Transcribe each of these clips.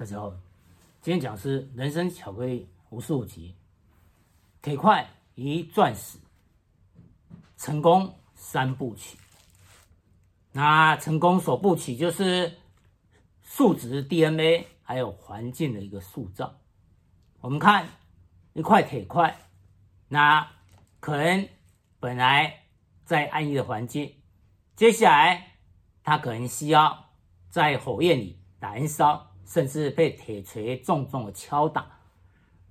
大家好，今天讲的是人生巧克力五十五集，铁块与钻石，成功三部曲。那成功首部曲就是数值 DNA，还有环境的一个塑造。我们看一块铁块，那可能本来在安逸的环境，接下来它可能需要在火焰里燃烧。甚至被铁锤重重的敲打，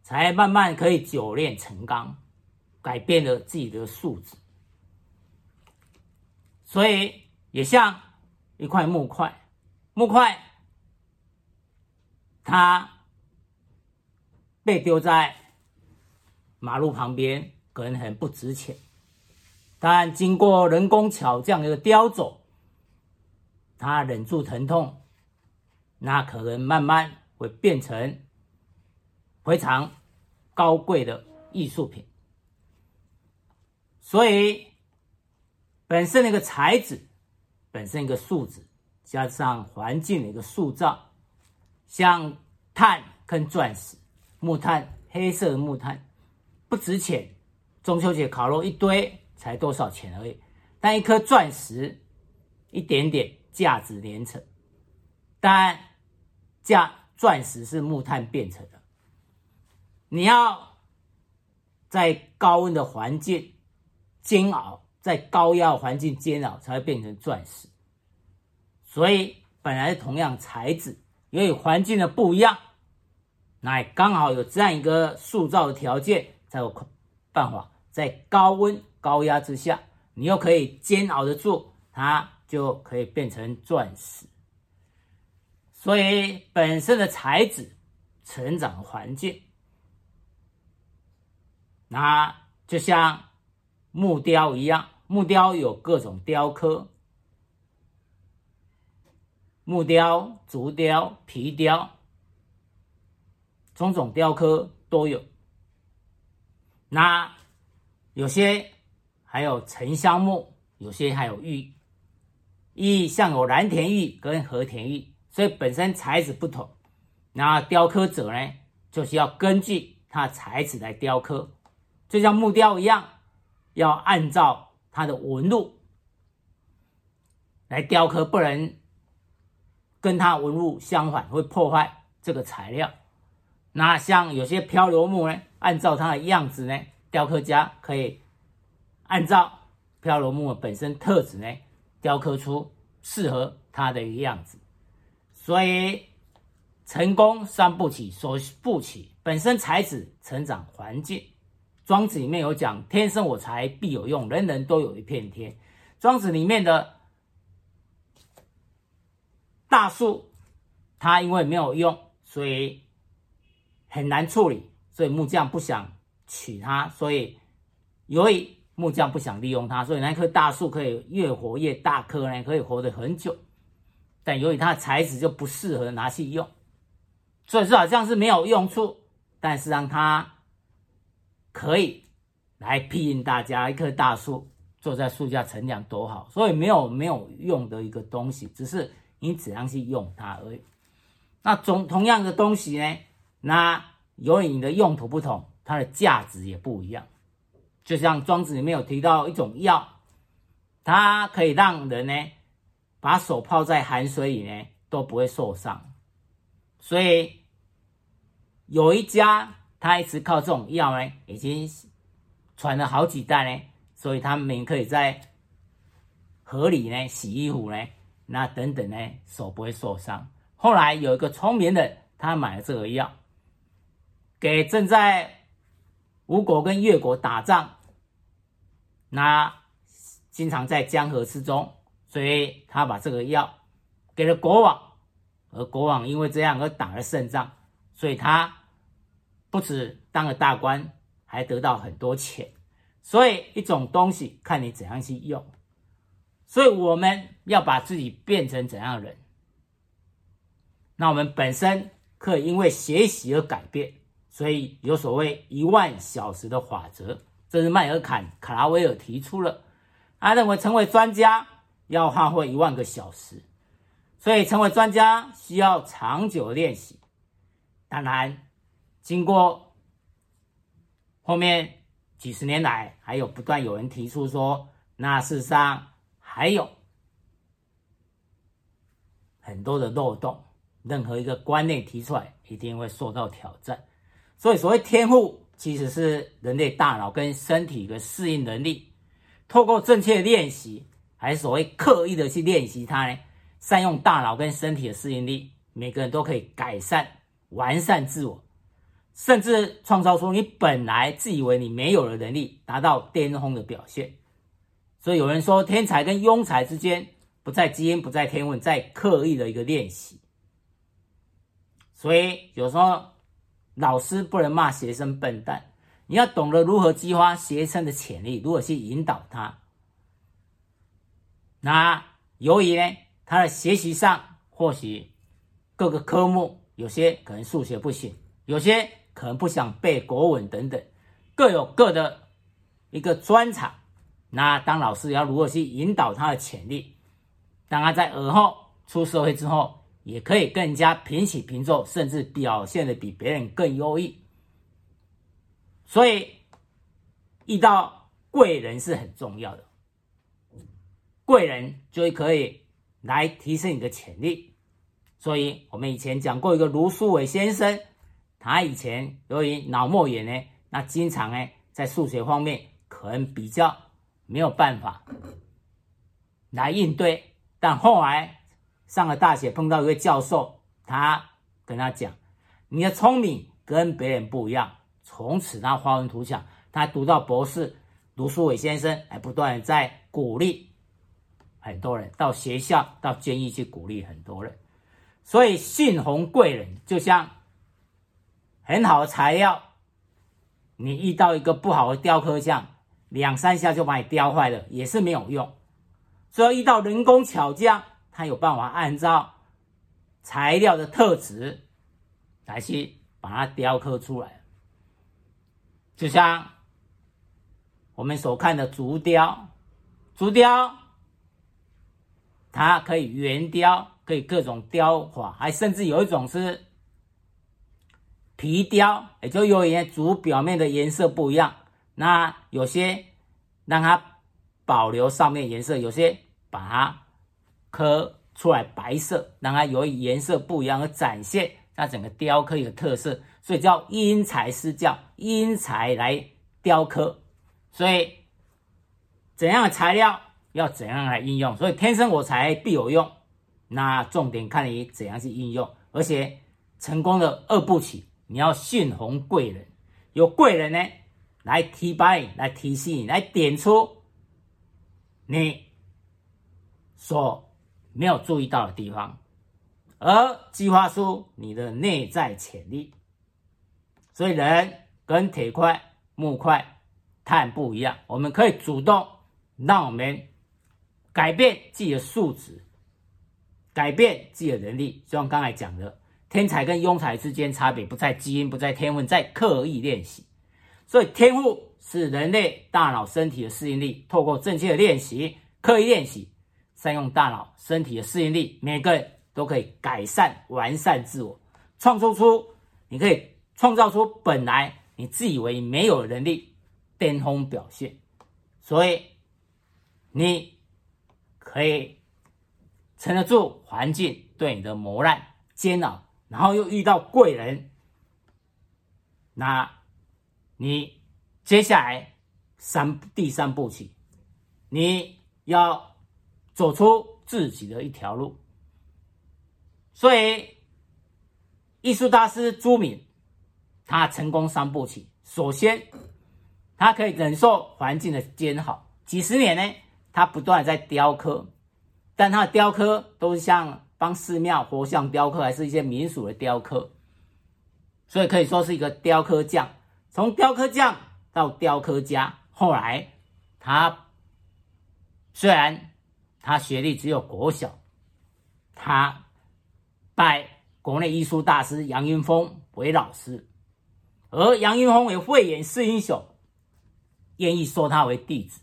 才慢慢可以久炼成钢，改变了自己的素质。所以也像一块木块，木块它被丢在马路旁边，可能很不值钱，但经过人工巧匠的雕琢，他忍住疼痛。那可能慢慢会变成非常高贵的艺术品，所以本身的一个材质，本身一个素质，加上环境的一个塑造，像碳跟钻石，木炭，黑色的木炭不值钱，中秋节烤肉一堆才多少钱而已，但一颗钻石一点点价值连城，但。价钻石是木炭变成的，你要在高温的环境煎熬，在高压环境煎熬才会变成钻石。所以本来同样材质，由于环境的不一样，那刚好有这样一个塑造的条件，才有办法在高温高压之下，你又可以煎熬得住，它就可以变成钻石。所以本身的材质、成长环境，那就像木雕一样，木雕有各种雕刻，木雕、竹雕、皮雕，种种雕刻都有。那有些还有沉香木，有些还有玉，玉像有蓝田玉跟和田玉。所以本身材质不同，那雕刻者呢，就是要根据它材质来雕刻，就像木雕一样，要按照它的纹路来雕刻，不能跟它纹路相反，会破坏这个材料。那像有些漂流木呢，按照它的样子呢，雕刻家可以按照漂流木本身特质呢，雕刻出适合它的一个样子。所以，成功三部曲，首部曲本身才子、成长环境。庄子里面有讲：“天生我材必有用，人人都有一片天。”庄子里面的大树，它因为没有用，所以很难处理，所以木匠不想取它。所以，由于木匠不想利用它，所以那棵大树可以越活越大棵呢，可以活得很久。但由于它的材质就不适合拿去用，所以说好像是没有用处，但是让它可以来庇荫大家。一棵大树坐在树下乘凉多好，所以没有没有用的一个东西，只是你怎样去用它而已。那总同样的东西呢，那由于你的用途不同，它的价值也不一样。就像庄子里面有提到一种药，它可以让人呢。把手泡在寒水里呢，都不会受伤。所以有一家，他一直靠这种药呢，已经传了好几代呢。所以他们可以在河里呢洗衣服呢，那等等呢，手不会受伤。后来有一个聪明人，他买了这个药，给正在吴国跟越国打仗，那经常在江河之中。所以他把这个药给了国王，而国王因为这样而打了胜仗，所以他不止当了大官，还得到很多钱。所以一种东西看你怎样去用，所以我们要把自己变成怎样的人。那我们本身可以因为学习而改变，所以有所谓一万小时的法则，这是麦尔坎·卡拉维尔提出了。他认为成为专家。要花费一万个小时，所以成为专家需要长久练习。当然，经过后面几十年来，还有不断有人提出说，那事实上还有很多的漏洞。任何一个观念提出来，一定会受到挑战。所以，所谓天赋，其实是人类大脑跟身体的适应能力。透过正确练习，还是所谓刻意的去练习它呢？善用大脑跟身体的适应力，每个人都可以改善、完善自我，甚至创造出你本来自以为你没有的能力，达到巅峰的表现。所以有人说，天才跟庸才之间，不在基因，不在天分，在刻意的一个练习。所以有时候老师不能骂学生笨蛋，你要懂得如何激发学生的潜力，如何去引导他。那由于呢，他的学习上或许各个科目有些可能数学不行，有些可能不想背国文等等，各有各的一个专长。那当老师要如何去引导他的潜力，当他在尔后出社会之后。也可以更加平起平坐，甚至表现的比别人更优异。所以遇到贵人是很重要的，贵人就可以来提升你的潜力。所以我们以前讲过一个卢书伟先生，他以前由于脑膜炎呢，那经常呢在数学方面可能比较没有办法来应对，但后来。上了大学，碰到一位教授，他跟他讲：“你的聪明跟别人不一样。”从此他发愤图强，他读到博士。卢书伟先生还不断在鼓励很多人，到学校、到监狱去鼓励很多人。所以，信逢贵人就像很好的材料，你遇到一个不好的雕刻匠，两三下就把你雕坏了，也是没有用。所以，遇到人工巧匠。他有办法按照材料的特质来去把它雕刻出来，就像我们所看的竹雕，竹雕它可以圆雕，可以各种雕法，还甚至有一种是皮雕，也就由于竹表面的颜色不一样，那有些让它保留上面颜色，有些把它。刻出来白色，让它由于颜色不一样而展现它整个雕刻的特色，所以叫因材施教，因材来雕刻。所以怎样的材料要怎样来应用，所以天生我材必有用。那重点看你怎样去应用，而且成功的二部曲，你要信逢贵人，有贵人呢来提拔你，来提醒你，来点出你所。没有注意到的地方，而激发出你的内在潜力。所以人跟铁块、木块、碳不一样，我们可以主动让我们改变自己的素质，改变自己的能力。就像刚才讲的，天才跟庸才之间差别不在基因，不在天分，在刻意练习。所以天赋是人类大脑、身体的适应力，透过正确的练习、刻意练习。善用大脑、身体的适应力，每个人都可以改善、完善自我，创造出你可以创造出本来你自以为没有能力，巅峰表现。所以你可以撑得住环境对你的磨难、煎熬，然后又遇到贵人，那你接下来三第三步棋，你要。走出自己的一条路，所以艺术大师朱敏，他成功三步棋。首先，他可以忍受环境的煎熬，几十年呢，他不断在雕刻，但他的雕刻都是像帮寺庙佛像雕刻，还是一些民俗的雕刻，所以可以说是一个雕刻匠。从雕刻匠到雕刻家，后来他虽然。他学历只有国小，他拜国内艺术大师杨云峰为老师，而杨云峰为慧眼识英雄，愿意收他为弟子。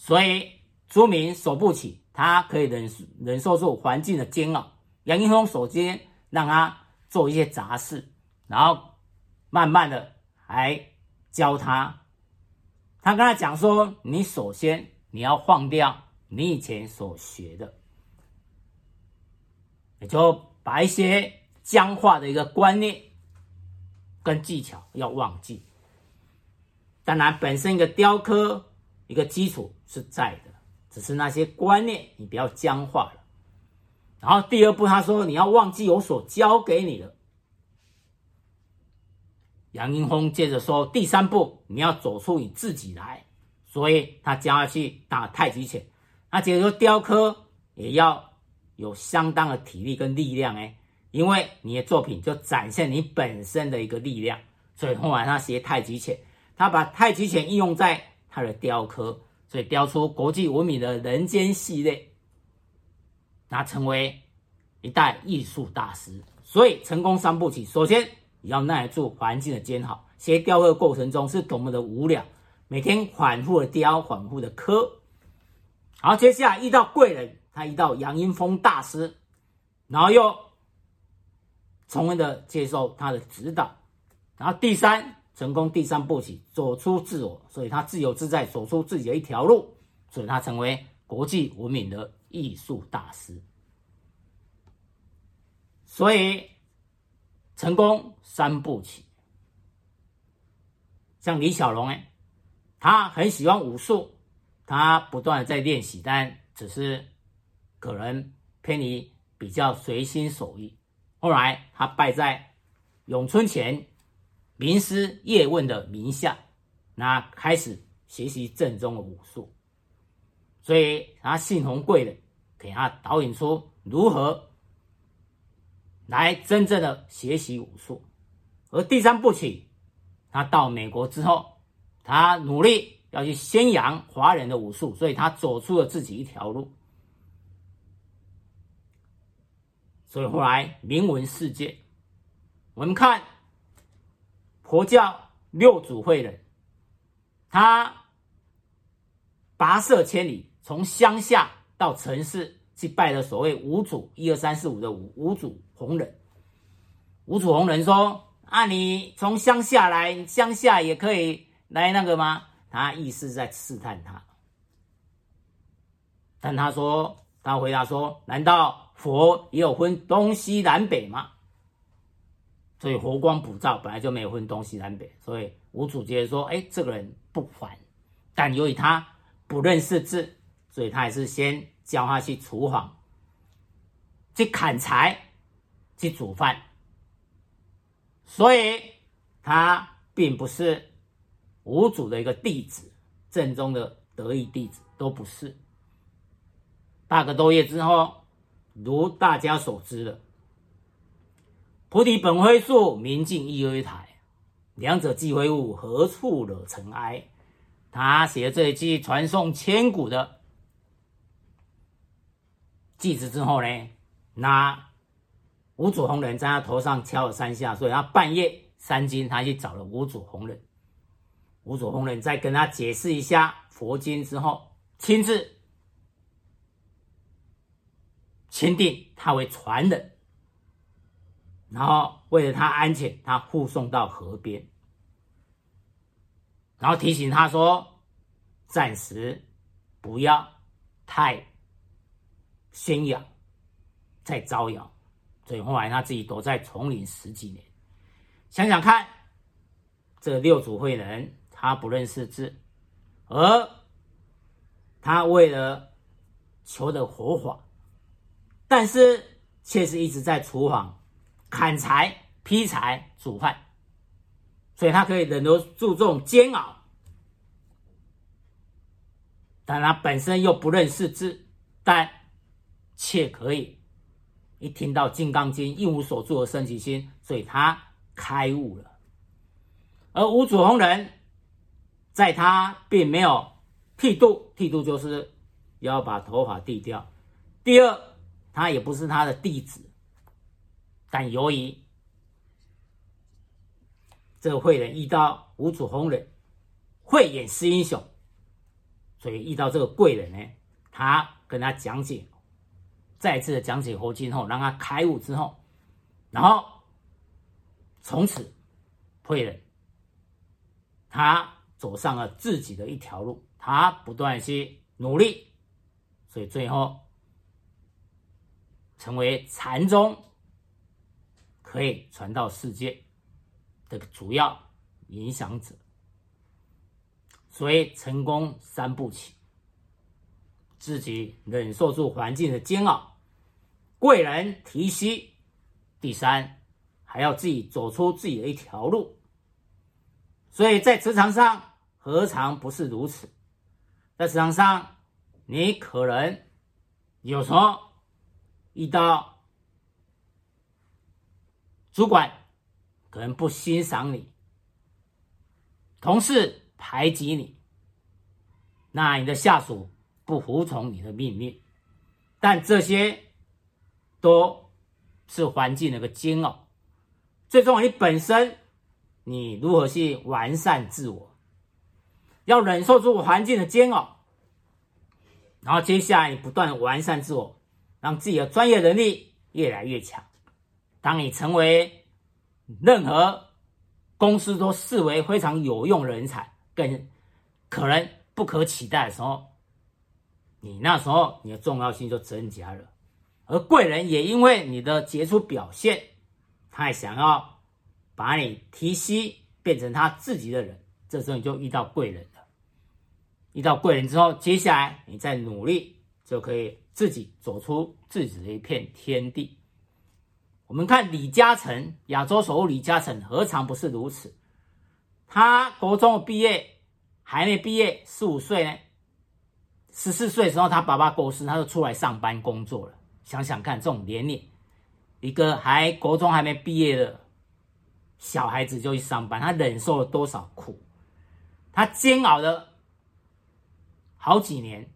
所以朱铭首部曲，他可以忍忍受住环境的煎熬。杨云峰首先让他做一些杂事，然后慢慢的还教他。他跟他讲说：“你首先你要放掉你以前所学的，也就把一些僵化的一个观念跟技巧要忘记。当然，本身一个雕刻一个基础是在的，只是那些观念你不要僵化了。”然后第二步，他说：“你要忘记我所教给你的。”杨英风接着说：“第三步，你要走出你自己来。”所以他教他去打太极拳。那接着说，雕刻也要有相当的体力跟力量哎，因为你的作品就展现你本身的一个力量。所以后来他学太极拳，他把太极拳应用在他的雕刻，所以雕出国际闻名的人间系列。那成为一代艺术大师，所以成功三部曲，首先你要耐得住环境的煎熬，学雕刻过程中是多么的无聊，每天反复的雕，反复的刻。好，接下来遇到贵人，他遇到杨英风大师，然后又充分的接受他的指导，然后第三成功第三步起，走出自我，所以他自由自在，走出自己的一条路，所以他成为国际闻名的。艺术大师，所以成功三步起。像李小龙哎，他很喜欢武术，他不断的在练习，但只是可能偏离比较随心所欲。后来他拜在咏春拳名师叶问的名下，那开始学习正宗的武术。所以他幸逢贵人，给他导引出如何来真正的学习武术。而第三部曲，他到美国之后，他努力要去宣扬华人的武术，所以他走出了自己一条路。所以后来名闻世界。我们看佛教六祖慧能，他跋涉千里。从乡下到城市去拜了所谓五祖，一二三四五的五五祖弘忍。五祖弘忍说：“啊，你从乡下来，乡下也可以来那个吗？”他意思在试探他。但他说，他回答说：“难道佛也有分东西南北吗？”所以佛光普照，本来就没有分东西南北。所以五祖接着说：“哎，这个人不凡，但由于他不认识字。”所以他还是先教他去厨房，去砍柴，去煮饭。所以他并不是五祖的一个弟子，正宗的得意弟子都不是。八个多月之后，如大家所知的，菩提本非树，明镜亦非台，两者既非物，何处惹尘埃？他写了这一句传颂千古的。句子之后呢，那五祖弘忍在他头上敲了三下，所以他半夜三更，他去找了五祖弘忍。五祖弘忍再跟他解释一下佛经之后，亲自钦定他为传人，然后为了他安全，他护送到河边，然后提醒他说：暂时不要太。宣扬，再招摇，所以后来他自己躲在丛林十几年。想想看，这六祖慧能他不认识字，而他为了求得佛法，但是却是一直在厨房砍柴、劈柴、煮饭，所以他可以忍得住这种煎熬，但他本身又不认识字，但。却可以一听到《金刚经》，一无所住而生其心，所以他开悟了。而五祖弘忍，在他并没有剃度，剃度就是要把头发剃掉。第二，他也不是他的弟子，但由于这个慧人遇到五祖弘忍，慧眼识英雄，所以遇到这个贵人呢，他跟他讲解。再次的讲解佛经后，让他开悟之后，然后从此慧人他走上了自己的一条路，他不断去努力，所以最后成为禅宗可以传到世界的主要影响者。所以成功三步起，自己忍受住环境的煎熬，贵人提携，第三还要自己走出自己的一条路。所以在职场上何尝不是如此？在职场上，你可能有时候遇到主管可能不欣赏你，同事。排挤你，那你的下属不服从你的命令，但这些都是环境的一个煎熬。最重要，你本身你如何去完善自我，要忍受住环境的煎熬，然后接下来你不断完善自我，让自己的专业能力越来越强。当你成为任何公司都视为非常有用人才。更可能不可取代的时候，你那时候你的重要性就增加了，而贵人也因为你的杰出表现，他也想要把你提携变成他自己的人，这时候你就遇到贵人了。遇到贵人之后，接下来你再努力，就可以自己走出自己的一片天地。我们看李嘉诚，亚洲首富李嘉诚，何尝不是如此？他国中毕业还没毕业，十五岁呢，十四岁的时候，他爸爸过世，他就出来上班工作了。想想看，这种年龄，一个还国中还没毕业的小孩子就去上班，他忍受了多少苦？他煎熬了好几年，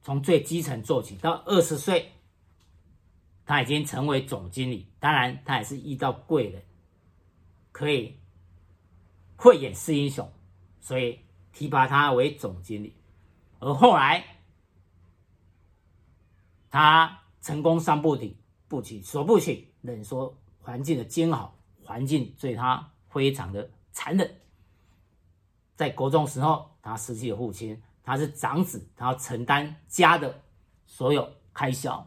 从最基层做起，到二十岁，他已经成为总经理。当然，他也是遇到贵人，可以。慧眼识英雄，所以提拔他为总经理。而后来，他成功三部曲，部曲首部曲忍受环境的煎熬，环境对他非常的残忍。在国中时候，他失去了父亲，他是长子，他要承担家的所有开销，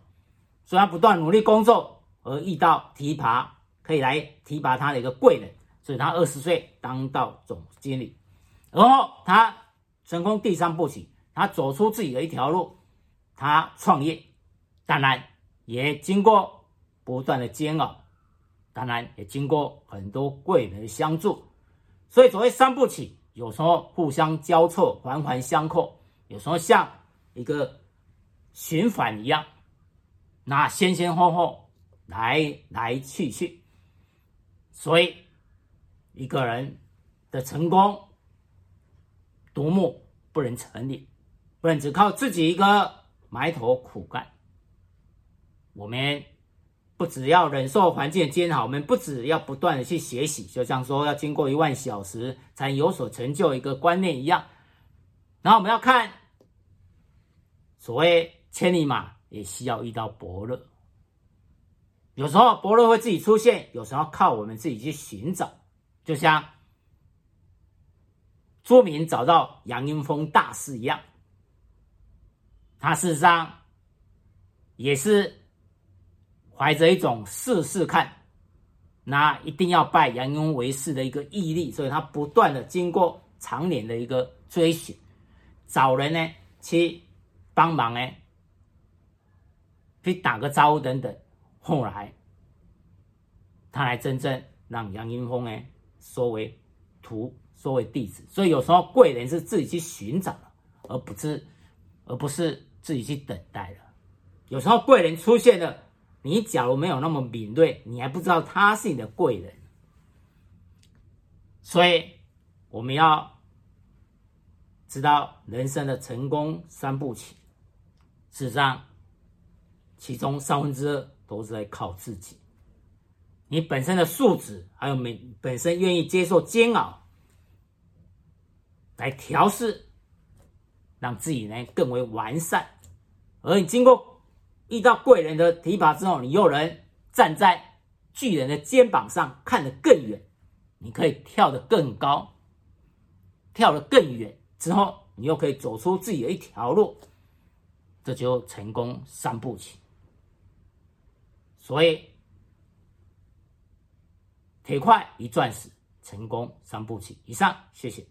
所以他不断努力工作，而遇到提拔可以来提拔他的一个贵人。所以他二十岁当到总经理，然后他成功第三步曲，他走出自己的一条路，他创业，当然也经过不断的煎熬，当然也经过很多贵人的相助。所以所谓三部曲，有时候互相交错，环环相扣；有时候像一个循环一样，那先先后后，来来去去，所以。一个人的成功，独木不能成林，不能只靠自己一个埋头苦干。我们不只要忍受环境的煎熬，我们不只要不断的去学习，就像说要经过一万小时才有所成就一个观念一样。然后我们要看，所谓千里马也需要遇到伯乐，有时候伯乐会自己出现，有时候靠我们自己去寻找。就像朱铭找到杨英风大师一样，他事实上也是怀着一种试试看，那一定要拜杨英为师的一个毅力，所以他不断的经过长年的一个追寻，找人呢去帮忙呢，去打个招呼等等，后来他才真正让杨英峰呢。收为徒，收为弟子，所以有时候贵人是自己去寻找的，而不是，而不是自己去等待的。有时候贵人出现了，你假如没有那么敏锐，你还不知道他是你的贵人。所以我们要知道人生的成功三部曲，事实上，其中三分之二都是在靠自己。你本身的素质，还有每本身愿意接受煎熬，来调试，让自己呢更为完善。而你经过遇到贵人的提拔之后，你又能站在巨人的肩膀上看得更远，你可以跳得更高，跳得更远，之后你又可以走出自己的一条路，这就成功三步棋。所以，铁块一钻石，成功三步棋。以上，谢谢。